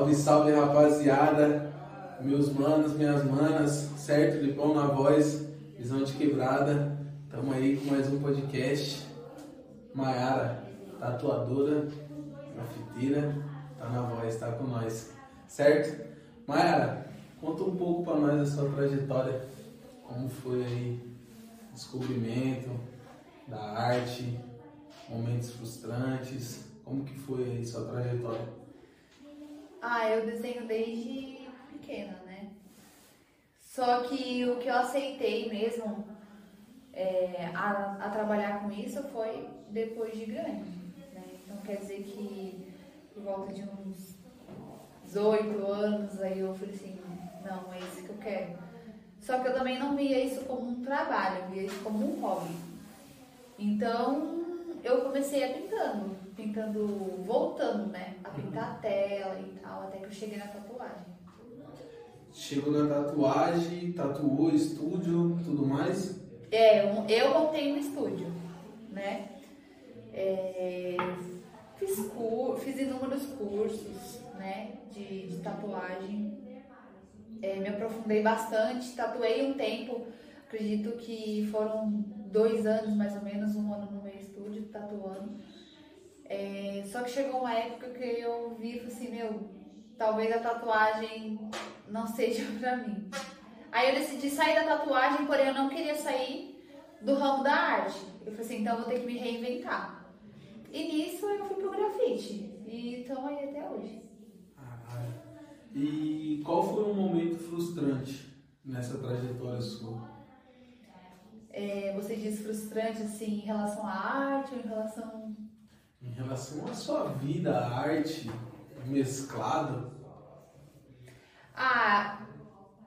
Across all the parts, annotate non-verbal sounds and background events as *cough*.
Salve, salve rapaziada, meus manos, minhas manas, certo? Lipão na voz, visão de quebrada. Tamo aí com mais um podcast. Maiara, tatuadora, grafiteira, tá na voz, tá com nós, certo? Maiara, conta um pouco pra nós da sua trajetória, como foi aí o descobrimento da arte, momentos frustrantes, como que foi aí sua trajetória? Ah, eu desenho desde pequena, né? Só que o que eu aceitei mesmo é, a, a, trabalhar com isso foi depois de grande. Né? Então quer dizer que por volta de uns 18 anos aí eu falei assim, não, é isso que eu quero. Só que eu também não via isso como um trabalho, eu via isso como um hobby. Então eu comecei a pintando, pintando, voltando, né? A pintar a tela e tal, até que eu cheguei na tatuagem. Chegou na tatuagem, tatuou, estúdio, tudo mais? É, eu montei um estúdio, né? É, fiz, cur, fiz inúmeros cursos, né? De, de tatuagem. É, me aprofundei bastante, tatuei um tempo, acredito que foram dois anos mais ou menos, um ano no meu estúdio, tatuando. É, só que chegou uma época que eu vi e assim, meu, talvez a tatuagem não seja *laughs* pra mim. Aí eu decidi sair da tatuagem, porém eu não queria sair do ramo da arte. Eu falei assim, então eu vou ter que me reinventar. E nisso eu fui pro grafite. E estamos aí até hoje. Caralho. E qual foi um momento frustrante nessa trajetória sua? É, você diz frustrante assim em relação à arte ou em relação em relação à sua vida, à arte mesclada? Ah,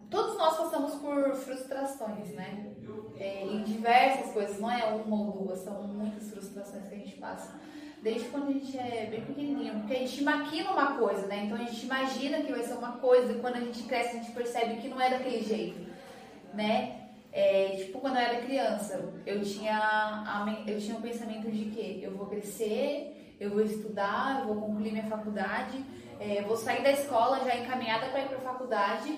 todos nós passamos por frustrações, né? É, em diversas coisas, não é uma ou duas, são muitas frustrações que a gente passa. Desde quando a gente é bem pequenininho, porque a gente maquina uma coisa, né? Então a gente imagina que vai ser uma coisa e quando a gente cresce a gente percebe que não é daquele jeito, né? É, tipo, quando eu era criança, eu tinha, a, eu tinha o pensamento de que eu vou crescer, eu vou estudar, eu vou concluir minha faculdade, é, vou sair da escola já encaminhada para ir para a faculdade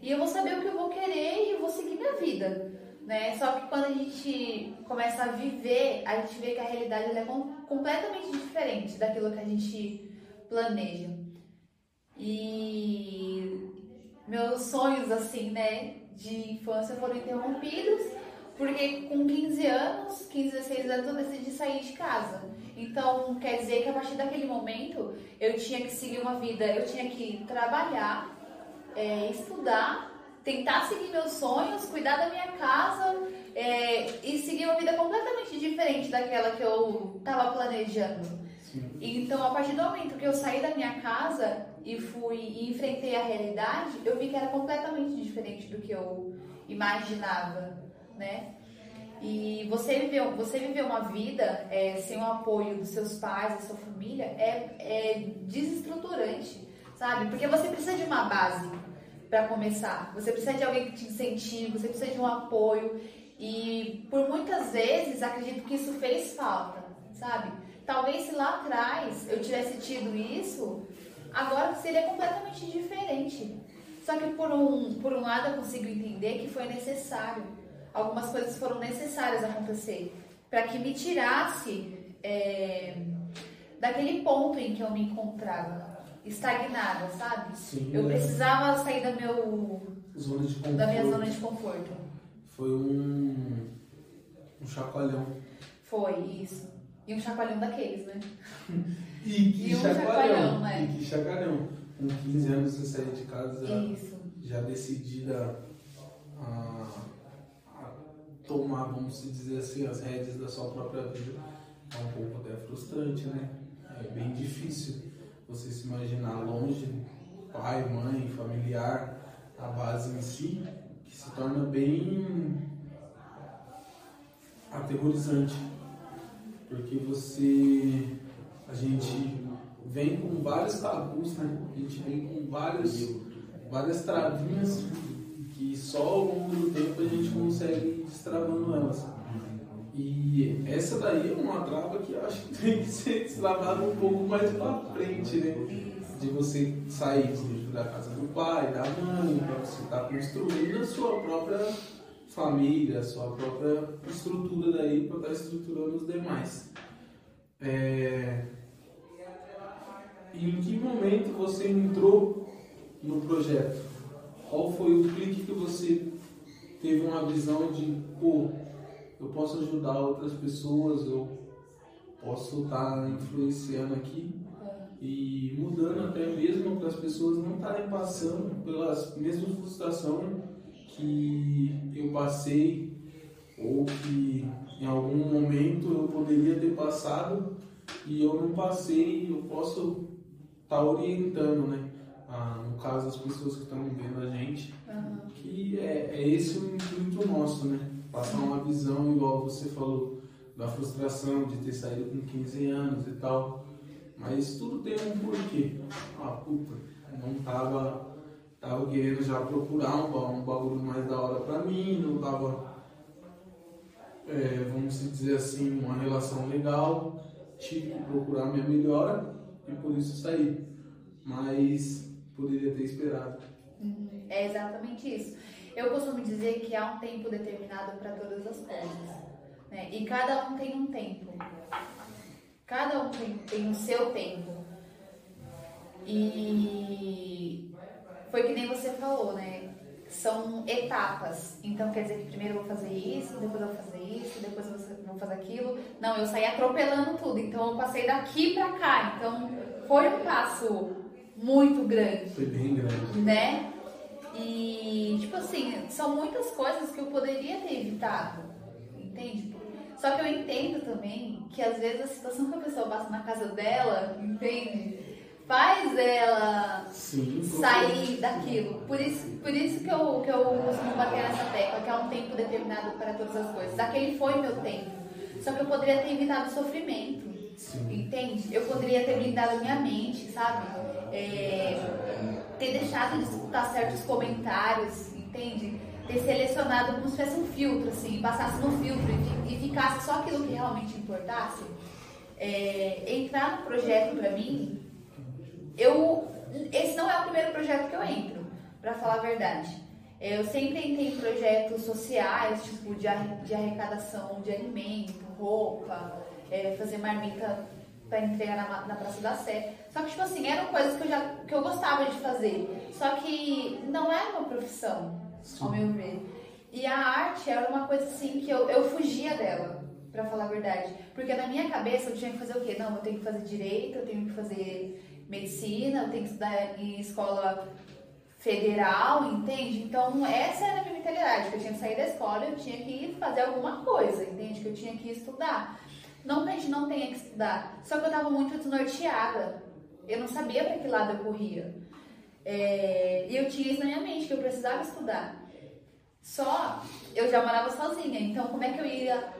e eu vou saber o que eu vou querer e eu vou seguir minha vida. Né? Só que quando a gente começa a viver, a gente vê que a realidade é completamente diferente daquilo que a gente planeja. E meus sonhos, assim, né, de infância foram interrompidos, porque com 15 anos, 15, 16 anos, eu decidi sair de casa. Então, quer dizer que a partir daquele momento eu tinha que seguir uma vida, eu tinha que trabalhar, é, estudar, tentar seguir meus sonhos, cuidar da minha casa é, e seguir uma vida completamente diferente daquela que eu estava planejando. Então, a partir do momento que eu saí da minha casa e fui e enfrentei a realidade, eu vi que era completamente diferente do que eu imaginava, né? E você viver, você viver uma vida é, sem o apoio dos seus pais, da sua família, é, é desestruturante, sabe? Porque você precisa de uma base para começar. Você precisa de alguém que te incentive, você precisa de um apoio. E por muitas vezes acredito que isso fez falta, sabe? Talvez se lá atrás eu tivesse tido isso, agora seria completamente diferente. Só que por um, por um lado eu consigo entender que foi necessário. Algumas coisas foram necessárias acontecer para que me tirasse é, daquele ponto em que eu me encontrava, estagnada, sabe? Sim, eu é. precisava sair da, meu, zona de conforto. da minha zona de conforto. Foi um, um chacoalhão. Foi isso. E um chacoalhão daqueles, né? *laughs* e que E um chacoalhão. né? E que chacoalhão. Com 15 anos você saiu de casa já, Isso. já decidida a, a tomar, vamos dizer assim, as rédeas da sua própria vida. É um pouco até frustrante, né? É bem difícil você se imaginar longe, pai, mãe, familiar, a base em si, que se torna bem aterrorizante. Porque você. A gente vem com vários tabus, né? A gente vem com vários, várias travinhas que só ao longo do tempo a gente consegue ir destravando elas. E essa daí é uma trava que eu acho que *laughs* tem que ser destravada um pouco mais pra frente, né? de você sair da casa do pai, da mãe, para você estar tá construindo a sua própria família, sua própria estrutura daí para estar tá estruturando os demais. É... Em que momento você entrou no projeto? Qual foi o clique que você teve uma visão de, pô, eu posso ajudar outras pessoas, eu posso estar tá influenciando aqui e mudando até mesmo para as pessoas não estarem passando pelas mesmas frustrações que eu passei ou que em algum momento eu poderia ter passado e eu não passei, eu posso estar tá orientando, né? Ah, no caso as pessoas que estão vendo a gente, uhum. que é, é esse o intuito nosso, né? Passar uma visão, igual você falou, da frustração de ter saído com 15 anos e tal. Mas tudo tem um porquê. Ah, puta, não tava, tava querendo já procurar um, um bagulho mais da hora pra mim, não tava, é, vamos dizer assim, uma relação legal. Tive que procurar minha melhora e por isso saí. Mas poderia ter esperado. Uhum. É exatamente isso. Eu costumo dizer que há um tempo determinado para todas as coisas. Né? E cada um tem um tempo. Cada um tem, tem o seu tempo. E foi que nem você falou, né? São etapas. Então quer dizer que primeiro eu vou fazer isso, depois eu vou fazer isso, depois eu vou fazer aquilo. Não, eu saí atropelando tudo. Então eu passei daqui pra cá. Então foi um passo muito grande. Foi bem grande. Né? E, tipo assim, são muitas coisas que eu poderia ter evitado. Entende? Só que eu entendo também que às vezes a situação que a pessoa passa na casa dela, entende? Faz ela Sim, sair daquilo. Por isso, por isso que, eu, que eu costumo bater nessa tecla, que é um tempo determinado para todas as coisas. Aquele foi meu tempo. Só que eu poderia ter evitado sofrimento. Sim. Entende? Eu poderia ter blindado minha mente, sabe? É, ter deixado de escutar certos comentários, entende? ter selecionado como se fosse um filtro, assim, passasse no filtro e, e ficasse só aquilo que realmente importasse, é, entrar no projeto para mim, eu esse não é o primeiro projeto que eu entro, para falar a verdade. Eu sempre entrei em projetos sociais, tipo de, de arrecadação de alimento, roupa, é, fazer marmita para entregar na, na, Praça da Sé. Só que, tipo assim, eram coisas que eu, já, que eu gostava de fazer. Só que não era uma profissão. Sim. ao meu ver. E a arte era uma coisa assim que eu, eu fugia dela, para falar a verdade. Porque na minha cabeça eu tinha que fazer o quê? Não, eu tenho que fazer direito, eu tenho que fazer medicina, eu tenho que estudar em escola federal, entende? Então essa era a minha mentalidade, que eu tinha que sair da escola, eu tinha que fazer alguma coisa, entende? Que eu tinha que estudar. Não que a gente não tenha que estudar, só que eu estava muito desnorteada. Eu não sabia para que lado eu corria. É, e eu tinha isso na minha mente, que eu precisava estudar. Só eu já morava sozinha, então como é que eu ia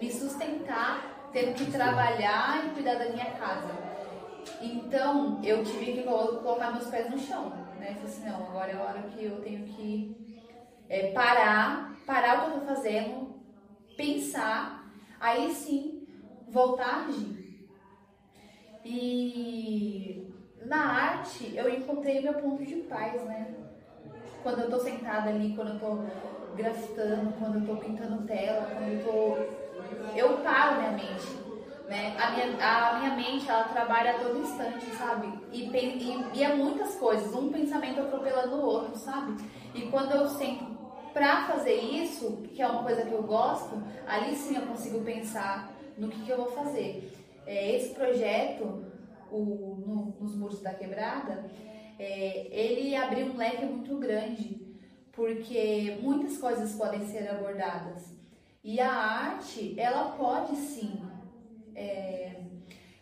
me sustentar tendo que trabalhar e cuidar da minha casa? Então eu tive que colocar meus pés no chão, né? Falei assim, não, agora é a hora que eu tenho que é, parar, parar o que eu tô fazendo, pensar, aí sim voltar a agir. E na arte eu encontrei meu ponto de paz, né? Quando eu tô sentada ali, quando eu tô grafitando, quando eu tô pintando tela, quando eu tô. Eu paro minha mente. Né? A, minha, a minha mente ela trabalha a todo instante, sabe? E, e, e é muitas coisas, um pensamento atropelando o outro, sabe? E quando eu sento pra fazer isso, que é uma coisa que eu gosto, ali sim eu consigo pensar no que, que eu vou fazer. É, esse projeto o, no, nos muros da quebrada, é, ele abriu um leque muito grande, porque muitas coisas podem ser abordadas. E a arte, ela pode sim é,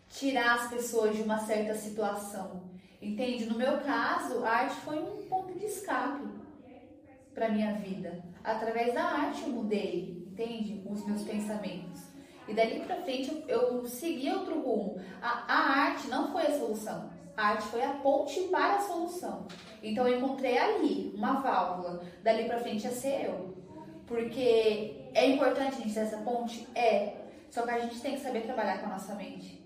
tirar as pessoas de uma certa situação. Entende? No meu caso, a arte foi um ponto de escape para minha vida. Através da arte eu mudei, entende? Os meus pensamentos. E dali para frente eu, eu segui outro rumo. A, a arte não foi a solução. A arte foi a ponte para a solução. Então eu encontrei ali uma válvula. Dali para frente ia ser eu. Porque é importante a gente ter essa ponte? É. Só que a gente tem que saber trabalhar com a nossa mente.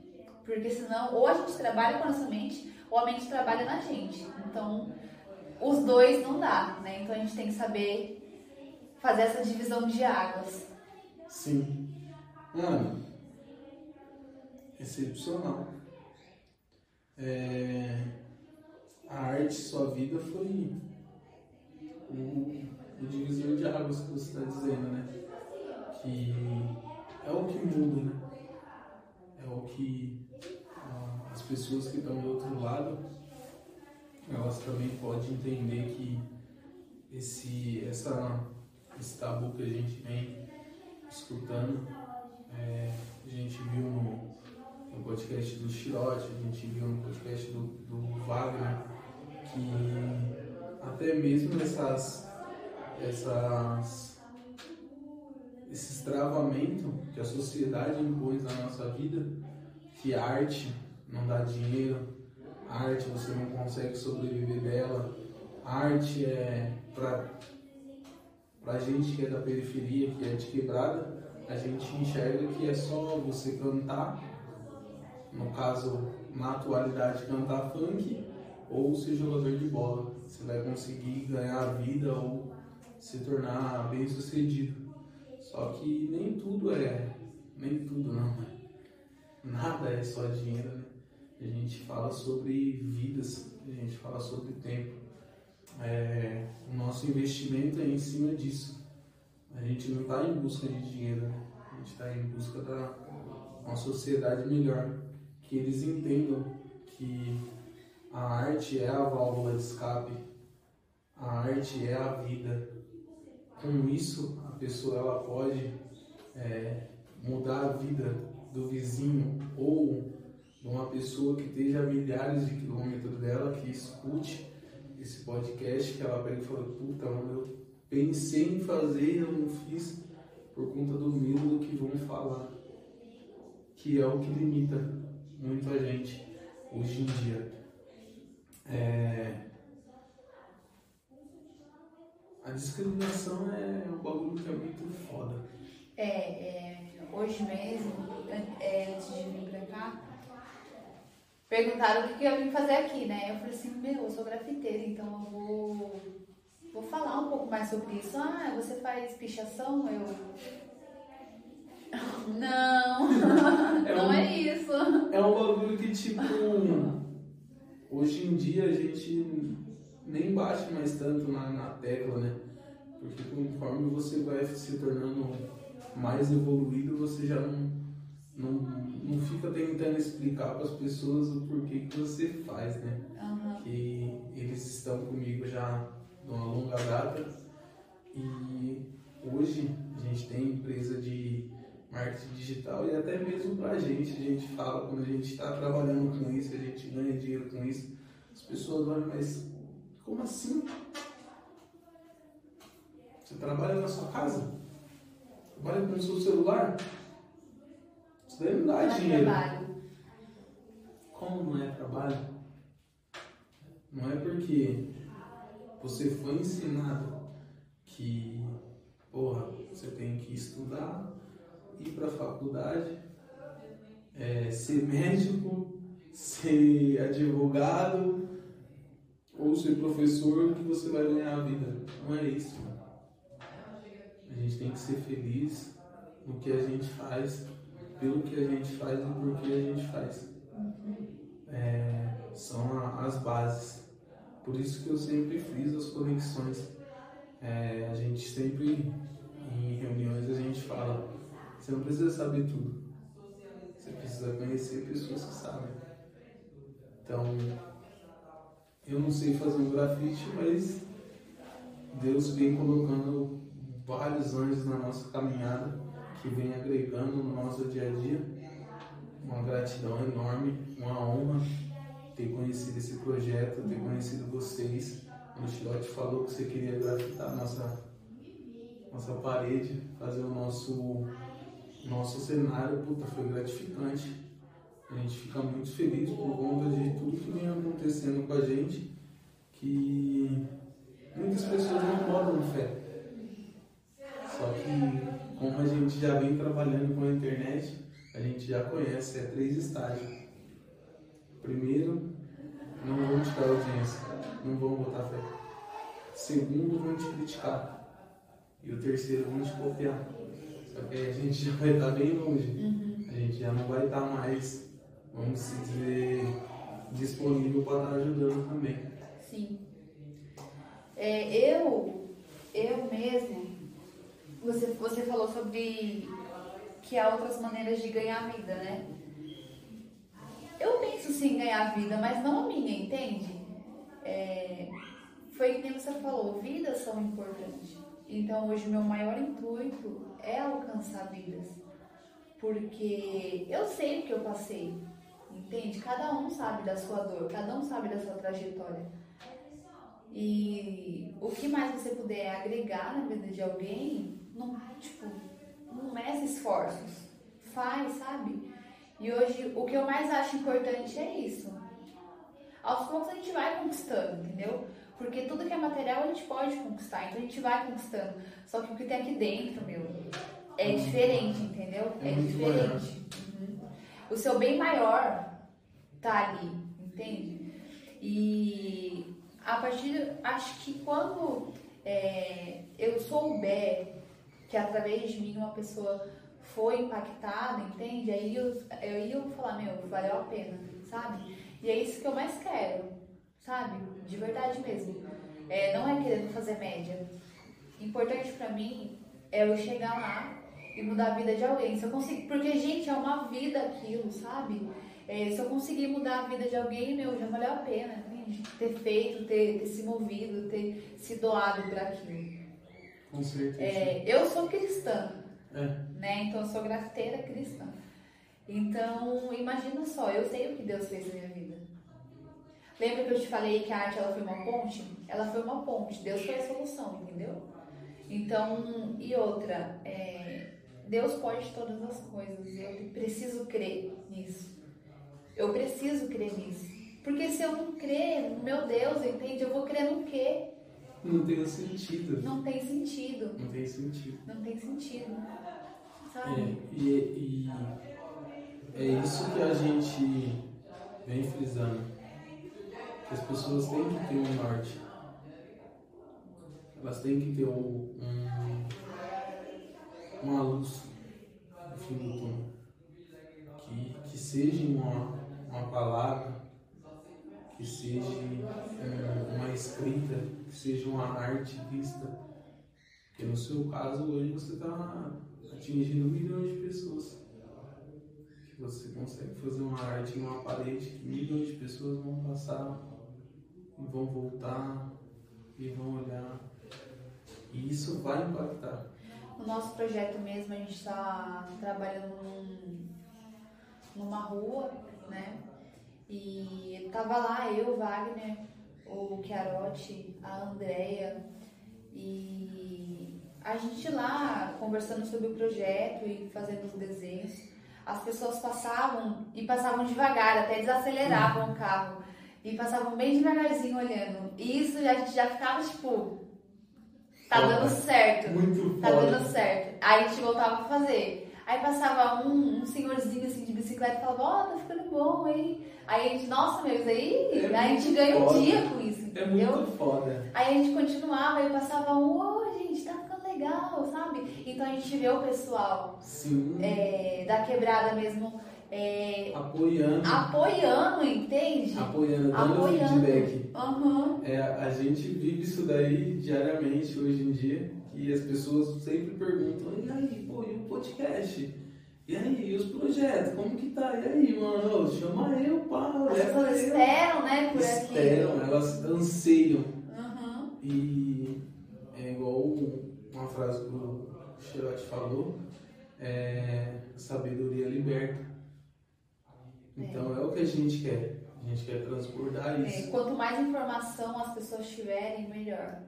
Porque senão, ou a gente trabalha com a nossa mente, ou a mente trabalha na gente. Então, os dois não dá, né? Então a gente tem que saber fazer essa divisão de águas. Sim. Mano, excepcional. É, a arte, sua vida foi o, o divisor de águas que você está dizendo, né? Que é o que muda, né? É o que ah, as pessoas que estão do outro lado, elas também podem entender que esse, essa, esse tabu que a gente vem escutando, é, a gente viu no, no podcast do Chirote, a gente viu no podcast do, do Wagner, que até mesmo essas, essas esses travamentos que a sociedade impôs na nossa vida, que a arte não dá dinheiro, a arte você não consegue sobreviver dela, a arte é para pra gente que é da periferia, que é de quebrada, a gente enxerga que é só você cantar, no caso, na atualidade, cantar funk ou ser jogador de bola. Você vai conseguir ganhar a vida ou se tornar bem sucedido. Só que nem tudo é, nem tudo não, né? Nada é só dinheiro, né? A gente fala sobre vidas, a gente fala sobre tempo. É, o nosso investimento é em cima disso. A gente não está em busca de dinheiro, né? a gente está em busca da uma sociedade melhor, que eles entendam que a arte é a válvula de escape, a arte é a vida. Com isso, pessoa ela pode é, mudar a vida do vizinho ou de uma pessoa que esteja a milhares de quilômetros dela, que escute esse podcast, que ela pega e fala, puta, mano, eu pensei em fazer, eu não fiz por conta do medo do que vão falar. Que é o que limita muita gente hoje em dia. É, a discriminação é um bagulho que é muito foda. É, é hoje mesmo, é, antes de vir pra cá, perguntaram o que, eu vim fazer aqui, né? Eu falei assim, meu, eu sou grafiteira, então eu vou, vou falar um pouco mais sobre isso. Ah, você faz pichação? Eu. Não, *laughs* é não um, é isso. É um bagulho que, tipo, hoje em dia a gente nem bate mais tanto na, na tecla, né? Conforme você vai se tornando mais evoluído, você já não, não, não fica tentando explicar para as pessoas o porquê que você faz, né? Uhum. Que eles estão comigo já de uma longa data e hoje a gente tem empresa de marketing digital e até mesmo para a gente, a gente fala quando a gente está trabalhando com isso, a gente ganha dinheiro com isso, as pessoas olham, mas como assim? Você trabalha na sua casa? Trabalha com o seu celular? Isso daí não dá não dinheiro. É trabalho. Como não é trabalho? Não é porque você foi ensinado que, porra, você tem que estudar, ir para a faculdade, é, ser médico, ser advogado, ou ser professor que você vai ganhar a vida. Não é isso. A gente tem que ser feliz no que a gente faz, pelo que a gente faz e por que a gente faz. É, são as bases. Por isso que eu sempre friso as conexões. É, a gente sempre, em reuniões, a gente fala, você não precisa saber tudo. Você precisa conhecer pessoas que sabem. Então, eu não sei fazer um grafite, mas Deus vem colocando vários anjos na nossa caminhada, que vem agregando no nosso dia a dia. Uma gratidão enorme, uma honra ter conhecido esse projeto, ter conhecido vocês. O Chilote falou que você queria grafitar nossa, nossa parede, fazer o nosso, nosso cenário. Puta, foi gratificante a gente fica muito feliz por conta de tudo que vem acontecendo com a gente, que muitas pessoas não moram fé. Só que como a gente já vem trabalhando com a internet, a gente já conhece, é três estágios. Primeiro, não vão te dar audiência, não vão botar fé. Segundo, vão te criticar. E o terceiro, vão te copiar. Só que aí a gente já vai estar bem longe. Uhum. A gente já não vai estar mais, vamos se dizer, disponível para estar ajudando também. Sim. É, eu, eu mesmo, você, você falou sobre que há outras maneiras de ganhar vida, né? Eu penso sim em ganhar vida, mas não a minha, entende? É, foi que nem você falou, vidas são importantes. Então hoje meu maior intuito é alcançar vidas. Porque eu sei o que eu passei, entende? Cada um sabe da sua dor, cada um sabe da sua trajetória. E o que mais você puder agregar na vida de alguém, não, tipo, não meça esforços. Faz, sabe? E hoje o que eu mais acho importante é isso. Aos poucos a gente vai conquistando, entendeu? Porque tudo que é material a gente pode conquistar, então a gente vai conquistando. Só que o que tem aqui dentro, meu, é diferente, entendeu? É É, diferente. Uhum. O seu bem maior tá ali, entende? E a partir, acho que quando é, eu souber que através de mim uma pessoa foi impactada, entende? Aí eu, eu ia falar, meu, valeu a pena, sabe? E é isso que eu mais quero, sabe? De verdade mesmo. É, não é querendo fazer média. Importante pra mim é eu chegar lá e mudar a vida de alguém. Se eu conseguir, porque, gente, é uma vida aquilo, sabe? É, se eu conseguir mudar a vida de alguém, meu, já valeu a pena, entende? Ter feito, ter, ter se movido, ter se doado por aquilo. Com certeza. É, eu sou cristã, É. né? Então eu sou grafiteira cristã. Então, imagina só, eu sei o que Deus fez na minha vida. Lembra que eu te falei que a arte ela foi uma ponte? Ela foi uma ponte, Deus foi a solução, entendeu? Então, e outra, é, Deus pode todas as coisas, eu preciso crer nisso. Eu preciso crer nisso. Porque se eu não crer, meu Deus, entende? Eu vou crer no quê? Não tem sentido. Não tem sentido. Não tem sentido. Não tem sentido. É, Sabe? e, e é isso que a gente vem frisando. Que as pessoas têm que ter um norte. Elas têm que ter um, um- uma luz no fim do túnel. Que, que seja uma, uma palavra, que seja um- uma escrita, que seja uma arte vista. Porque no seu caso hoje você está atingindo milhões de pessoas. Que você consegue fazer uma arte em uma parede que milhões de pessoas vão passar vão voltar e vão olhar. E isso vai impactar. No nosso projeto mesmo, a gente está trabalhando num- numa rua, né? E tava lá eu, Wagner, o Chiarotti, a Andrea e a gente lá conversando sobre o projeto e fazendo os desenhos. As pessoas passavam e passavam devagar, até desaceleravam o carro e passavam bem devagarzinho olhando. E isso a gente já ficava tipo, tá dando certo. Muito Tá foda. dando certo. Aí a gente voltava a fazer. Aí passava um, um senhorzinho assim de bicicleta e falava, ó, tá ficando bom, hein? Aí a gente, nossa, meu, isso aí, É a gente ganha um dia com isso, É entendeu? muito foda. Aí a gente continuava, aí passava um, ô, gente, tá ficando legal, sabe? Então a gente vê o pessoal Sim. é, da quebrada mesmo é, Apoiando. apoiando, entende? Apoiando, dando Apoiando. feedback. Aham. É, a gente vive isso daí diariamente hoje em dia e as pessoas sempre perguntam, e aí, e podcast? E aí, e os projetos? Como que tá? E aí, mano? Chama eu, pá, As pessoas esperam, né, por Esperam, aquilo. elas anseiam. Aham. E é igual uma frase que o Xerote falou, é, sabedoria liberta. Então é. o que a gente quer. A gente quer transbordar É, isso. quanto mais informação as pessoas tiverem, melhor.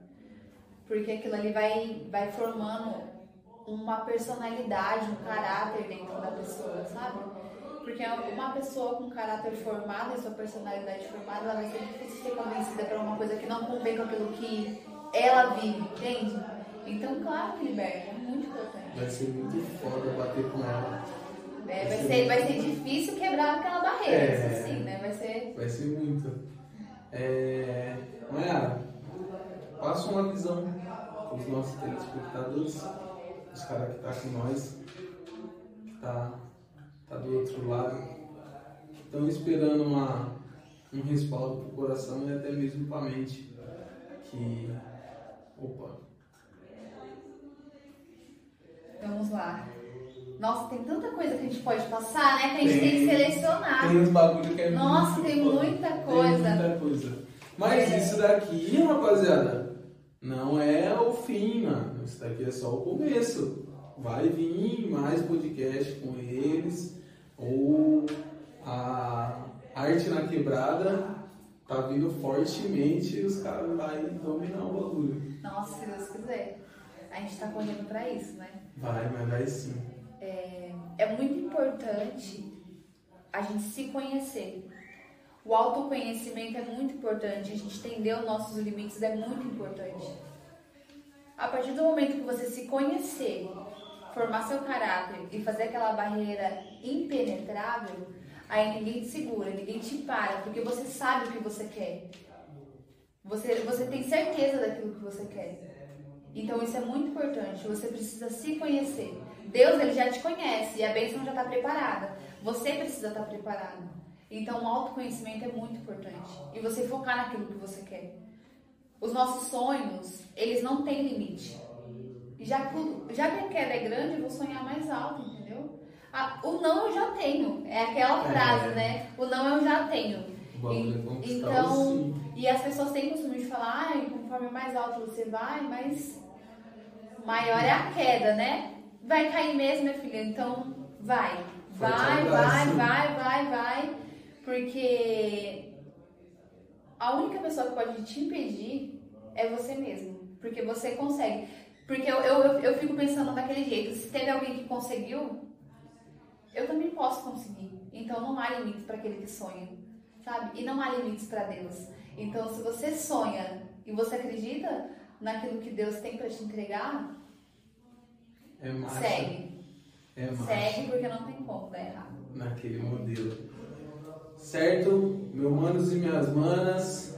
Porque aquilo ali vai, vai formando uma personalidade, um caráter dentro da pessoa, sabe? Porque uma pessoa com caráter formado e sua personalidade formada, ela vai ser difícil ser convencida por uma coisa que não convém com aquilo que ela vive, entende? Então, claro que liberta, é muito importante. Vai ser muito foda bater com ela. É, vai, ser, vai ser difícil quebrar aquela barreira, É. isso sim, né? Vai ser. Vai ser muito. É... Mayara, passa uma visão para os nossos telespectadores, os caras que tá com nós, que tá, tá do outro lado, estão esperando uma, um respaldo pro coração e até mesmo pra mente. Que. Opa, Vamos lá. Nossa, tem tanta coisa que a gente pode passar, né? Que a gente tem, Tem. que selecionar. tem uns bagulho que é Nossa, muito tem muita Tem coisa. muita coisa. Mas É. isso daqui, rapaziada, não é o fim, mano. Isso daqui é só o começo. Vai vir mais podcast com eles. Ou a arte na quebrada tá vindo fortemente e os caras vão dominar o bagulho. Nossa, se Deus quiser. A gente tá correndo pra isso, né? Vai, mas vai sim. É muito importante a gente se conhecer. O autoconhecimento é muito importante. A gente entender os nossos limites é muito importante. A partir do momento que você se conhecer, formar seu caráter e fazer aquela barreira impenetrável, aí ninguém te segura, ninguém te para, porque você sabe o que você quer. Você, você tem certeza daquilo que você quer. Então isso é muito importante. Você precisa se conhecer. Deus ele já te conhece e a bênção já está preparada. Você precisa estar preparado. Então o autoconhecimento é muito importante. E você focar naquilo que você quer. Os nossos sonhos, eles não têm limite. Já, que o- já que a queda é grande, eu vou sonhar mais alto, entendeu? Ah, o não eu já tenho. É aquela É. frase, né? O não eu já tenho. O é E- então, o e as pessoas têm costume de falar, ai, conforme mais alto você vai, mais maior é a queda, né? Vai cair mesmo, minha filha, então vai. Vai, vai, vai, vai, vai. Porque a única pessoa que pode te impedir é você mesmo. Porque você consegue. Porque eu, eu, eu- fico pensando daquele jeito, se teve alguém que conseguiu, eu também posso conseguir. Então não há limites para aquele que sonha, sabe? E não há limites para Deus. Então se você sonha e você acredita naquilo que Deus tem para te entregar, É segue. É. Segue porque não tem como dar errado. naquele modelo. Certo? Meus manos e minhas manas,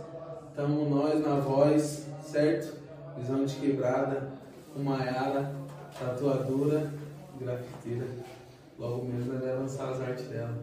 tamo nós na voz, certo? Visão de quebrada, Maiara, tatuadora, grafiteira. Logo mesmo ela vai lançar as artes dela.